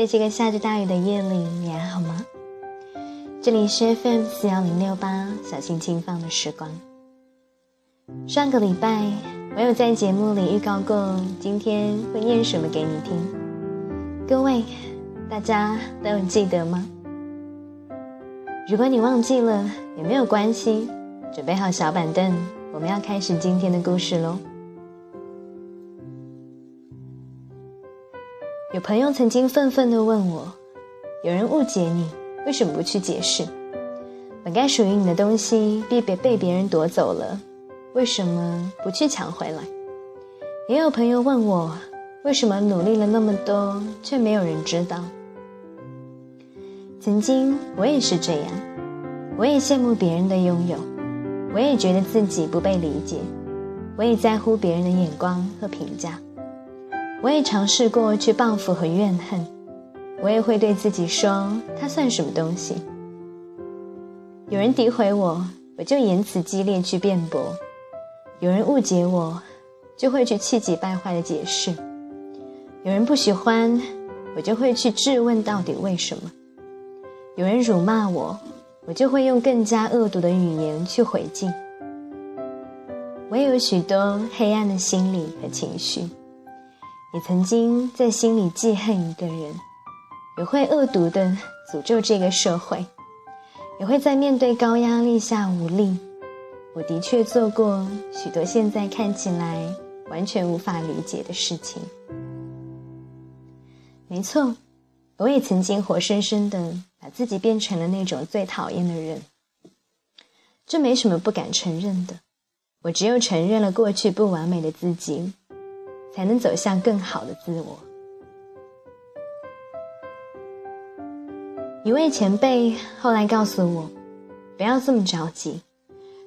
在这个下着大雨的夜里，你还好吗？这里是 FM 四幺零六八，小心轻放的时光。上个礼拜，我有在节目里预告过，今天会念什么给你听。各位，大家都有记得吗？如果你忘记了，也没有关系，准备好小板凳，我们要开始今天的故事喽。朋友曾经愤愤地问我：“有人误解你，为什么不去解释？本该属于你的东西，被别被别人夺走了，为什么不去抢回来？”也有朋友问我：“为什么努力了那么多，却没有人知道？”曾经我也是这样，我也羡慕别人的拥有，我也觉得自己不被理解，我也在乎别人的眼光和评价。我也尝试过去报复和怨恨，我也会对自己说：“他算什么东西？”有人诋毁我，我就言辞激烈去辩驳；有人误解我，就会去气急败坏的解释；有人不喜欢，我就会去质问到底为什么；有人辱骂我，我就会用更加恶毒的语言去回敬。我也有许多黑暗的心理和情绪。也曾经在心里记恨一个人，也会恶毒的诅咒这个社会，也会在面对高压力下无力。我的确做过许多现在看起来完全无法理解的事情。没错，我也曾经活生生的把自己变成了那种最讨厌的人。这没什么不敢承认的，我只有承认了过去不完美的自己。才能走向更好的自我。一位前辈后来告诉我：“不要这么着急，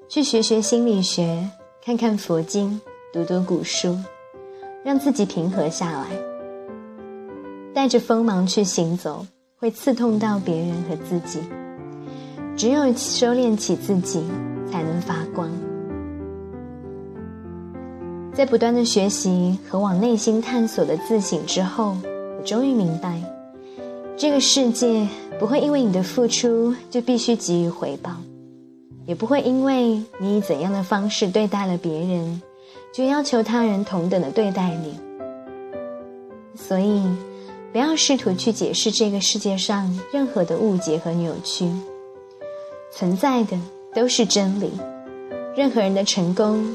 去学学心理学，看看佛经，读读古书，让自己平和下来。带着锋芒去行走，会刺痛到别人和自己。只有收敛起自己，才能发光。”在不断的学习和往内心探索的自省之后，我终于明白，这个世界不会因为你的付出就必须给予回报，也不会因为你以怎样的方式对待了别人，就要求他人同等的对待你。所以，不要试图去解释这个世界上任何的误解和扭曲，存在的都是真理。任何人的成功。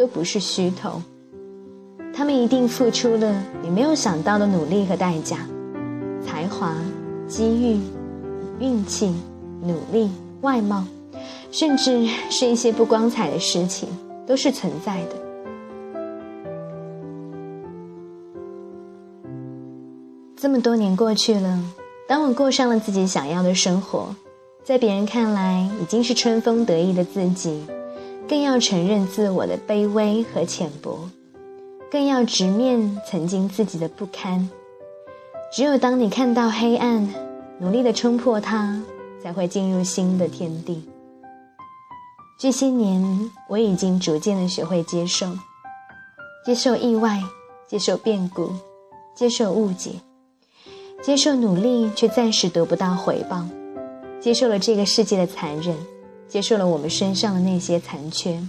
都不是虚头，他们一定付出了你没有想到的努力和代价，才华、机遇、运气、努力、外貌，甚至是一些不光彩的事情，都是存在的。这么多年过去了，当我过上了自己想要的生活，在别人看来已经是春风得意的自己。更要承认自我的卑微和浅薄，更要直面曾经自己的不堪。只有当你看到黑暗，努力的冲破它，才会进入新的天地。这些年，我已经逐渐的学会接受，接受意外，接受变故，接受误解，接受努力却暂时得不到回报，接受了这个世界的残忍。接受了我们身上的那些残缺，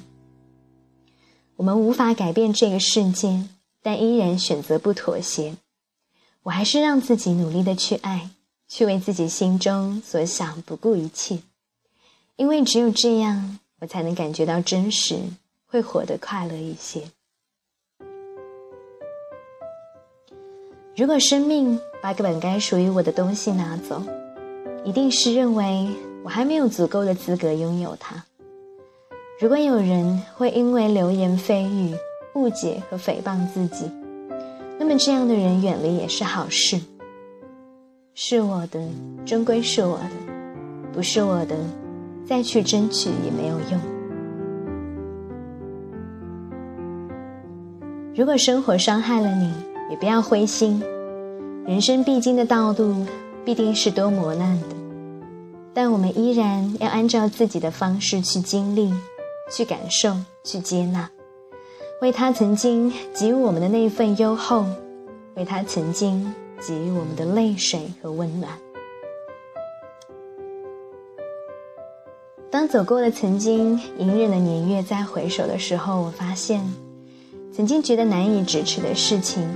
我们无法改变这个世界，但依然选择不妥协。我还是让自己努力的去爱，去为自己心中所想不顾一切，因为只有这样，我才能感觉到真实，会活得快乐一些。如果生命把个本该属于我的东西拿走，一定是认为。我还没有足够的资格拥有它。如果有人会因为流言蜚语、误解和诽谤自己，那么这样的人远离也是好事。是我的，终归是我的；不是我的，再去争取也没有用。如果生活伤害了你，也不要灰心。人生必经的道路，必定是多磨难的。但我们依然要按照自己的方式去经历、去感受、去接纳，为他曾经给予我们的那份优厚，为他曾经给予我们的泪水和温暖。当走过了曾经隐忍的年月，再回首的时候，我发现，曾经觉得难以咫尺的事情，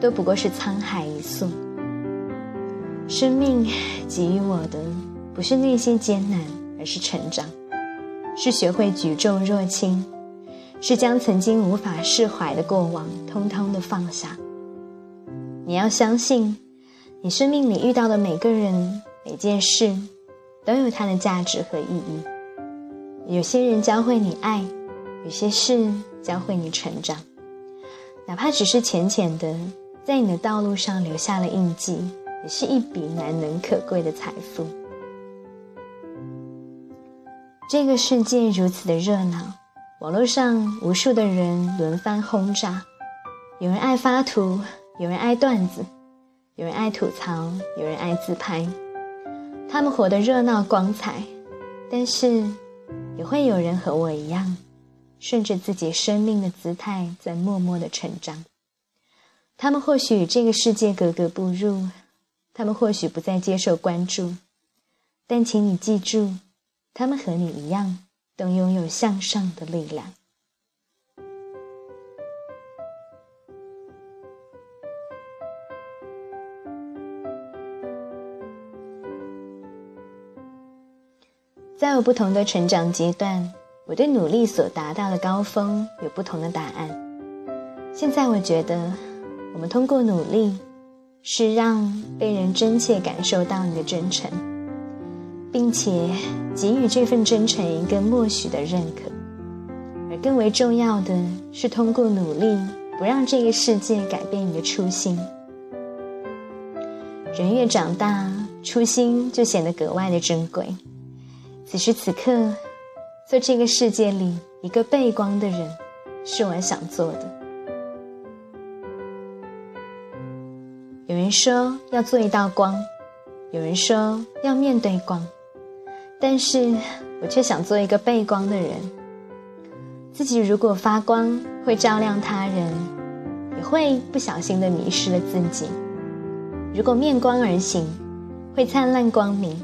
都不过是沧海一粟。生命给予我的，不是那些艰难，而是成长，是学会举重若轻，是将曾经无法释怀的过往，通通的放下。你要相信，你生命里遇到的每个人、每件事，都有它的价值和意义。有些人教会你爱，有些事教会你成长，哪怕只是浅浅的，在你的道路上留下了印记，也是一笔难能可贵的财富。这个世界如此的热闹，网络上无数的人轮番轰炸，有人爱发图，有人爱段子，有人爱吐槽，有人爱自拍，他们活得热闹光彩，但是。也会有人和我一样，顺着自己生命的姿态在默默的成长。他们或许与这个世界格格不入，他们或许不再接受关注，但请你记住，他们和你一样，都拥有向上的力量。在我不同的成长阶段，我对努力所达到的高峰有不同的答案。现在我觉得，我们通过努力，是让被人真切感受到你的真诚，并且给予这份真诚一个默许的认可。而更为重要的是，通过努力，不让这个世界改变你的初心。人越长大，初心就显得格外的珍贵。此时此刻，做这个世界里一个背光的人，是我想做的。有人说要做一道光，有人说要面对光，但是我却想做一个背光的人。自己如果发光，会照亮他人，也会不小心的迷失了自己；如果面光而行，会灿烂光明，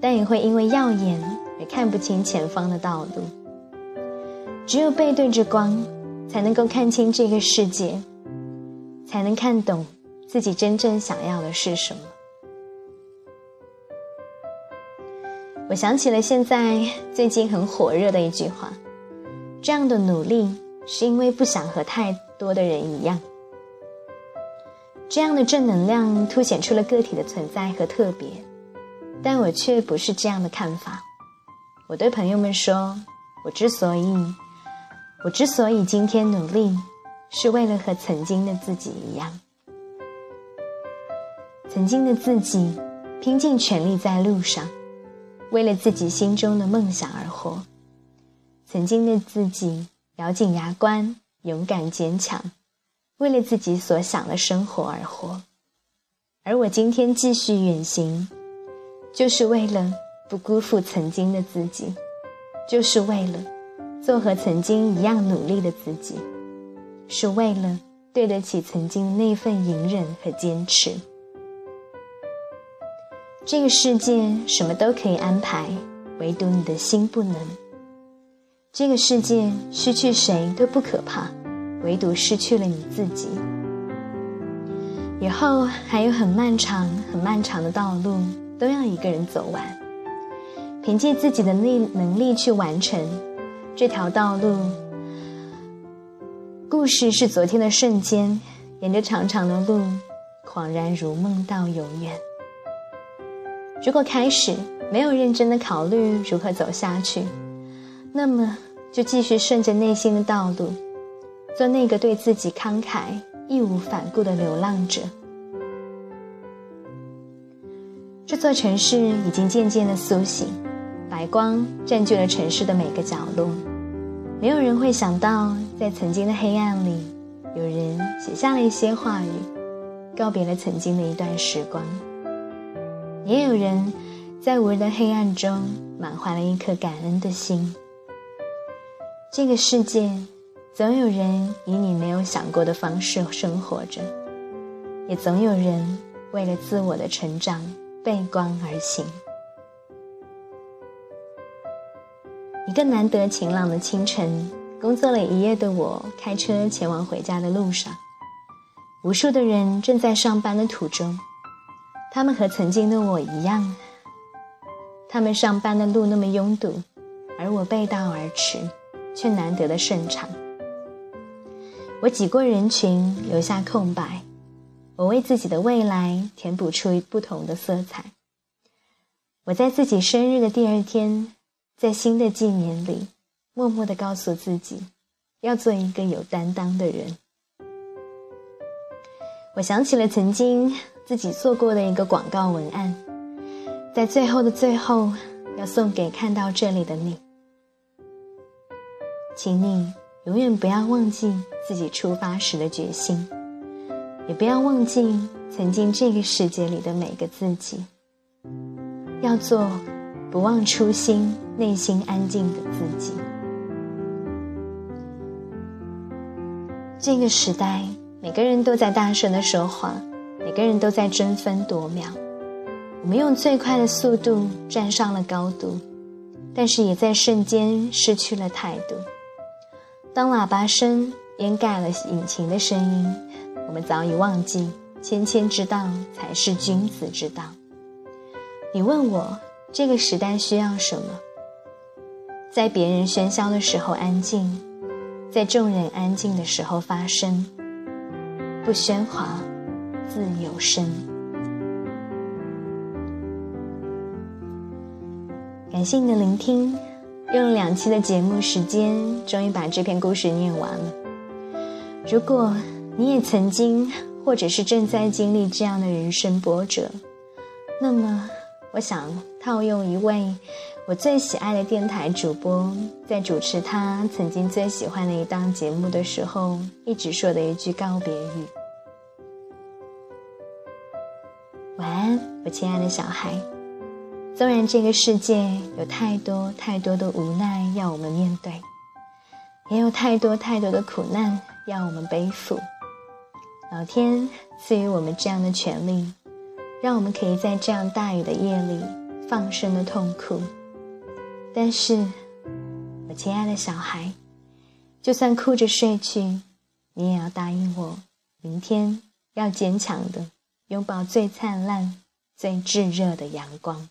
但也会因为耀眼。而看不清前方的道路，只有背对着光，才能够看清这个世界，才能看懂自己真正想要的是什么。我想起了现在最近很火热的一句话：这样的努力是因为不想和太多的人一样。这样的正能量凸显出了个体的存在和特别，但我却不是这样的看法。我对朋友们说：“我之所以，我之所以今天努力，是为了和曾经的自己一样。曾经的自己拼尽全力在路上，为了自己心中的梦想而活。曾经的自己咬紧牙关，勇敢坚强，为了自己所想的生活而活。而我今天继续远行，就是为了。”不辜负曾经的自己，就是为了做和曾经一样努力的自己，是为了对得起曾经那份隐忍和坚持。这个世界什么都可以安排，唯独你的心不能。这个世界失去谁都不可怕，唯独失去了你自己。以后还有很漫长、很漫长的道路，都要一个人走完。凭借自己的力能力去完成这条道路。故事是昨天的瞬间，沿着长长的路，恍然如梦到永远。如果开始没有认真的考虑如何走下去，那么就继续顺着内心的道路，做那个对自己慷慨、义无反顾的流浪者。这座城市已经渐渐的苏醒。白光占据了城市的每个角落，没有人会想到，在曾经的黑暗里，有人写下了一些话语，告别了曾经的一段时光。也有人，在无人的黑暗中，满怀了一颗感恩的心。这个世界，总有人以你没有想过的方式生活着，也总有人为了自我的成长背光而行。一个难得晴朗的清晨，工作了一夜的我开车前往回家的路上，无数的人正在上班的途中，他们和曾经的我一样，他们上班的路那么拥堵，而我背道而驰，却难得的顺畅。我挤过人群，留下空白。我为自己的未来填补出不同的色彩。我在自己生日的第二天，在新的纪年里，默默的告诉自己，要做一个有担当的人。我想起了曾经自己做过的一个广告文案，在最后的最后，要送给看到这里的你，请你。永远不要忘记自己出发时的决心，也不要忘记曾经这个世界里的每个自己。要做不忘初心、内心安静的自己。这个时代，每个人都在大声的说话，每个人都在争分夺秒。我们用最快的速度站上了高度，但是也在瞬间失去了态度。当喇叭声掩盖了引擎的声音，我们早已忘记谦谦之道才是君子之道。你问我这个时代需要什么？在别人喧嚣的时候安静，在众人安静的时候发声。不喧哗，自有声。感谢你的聆听。用两期的节目时间，终于把这篇故事念完了。如果你也曾经，或者是正在经历这样的人生波折，那么，我想套用一位我最喜爱的电台主播，在主持他曾经最喜欢的一档节目的时候，一直说的一句告别语：“我亲爱的小孩。”纵然这个世界有太多太多的无奈要我们面对，也有太多太多的苦难要我们背负，老天赐予我们这样的权利，让我们可以在这样大雨的夜里放声的痛哭。但是，我亲爱的小孩，就算哭着睡去，你也要答应我，明天要坚强的拥抱最灿烂、最炙热的阳光。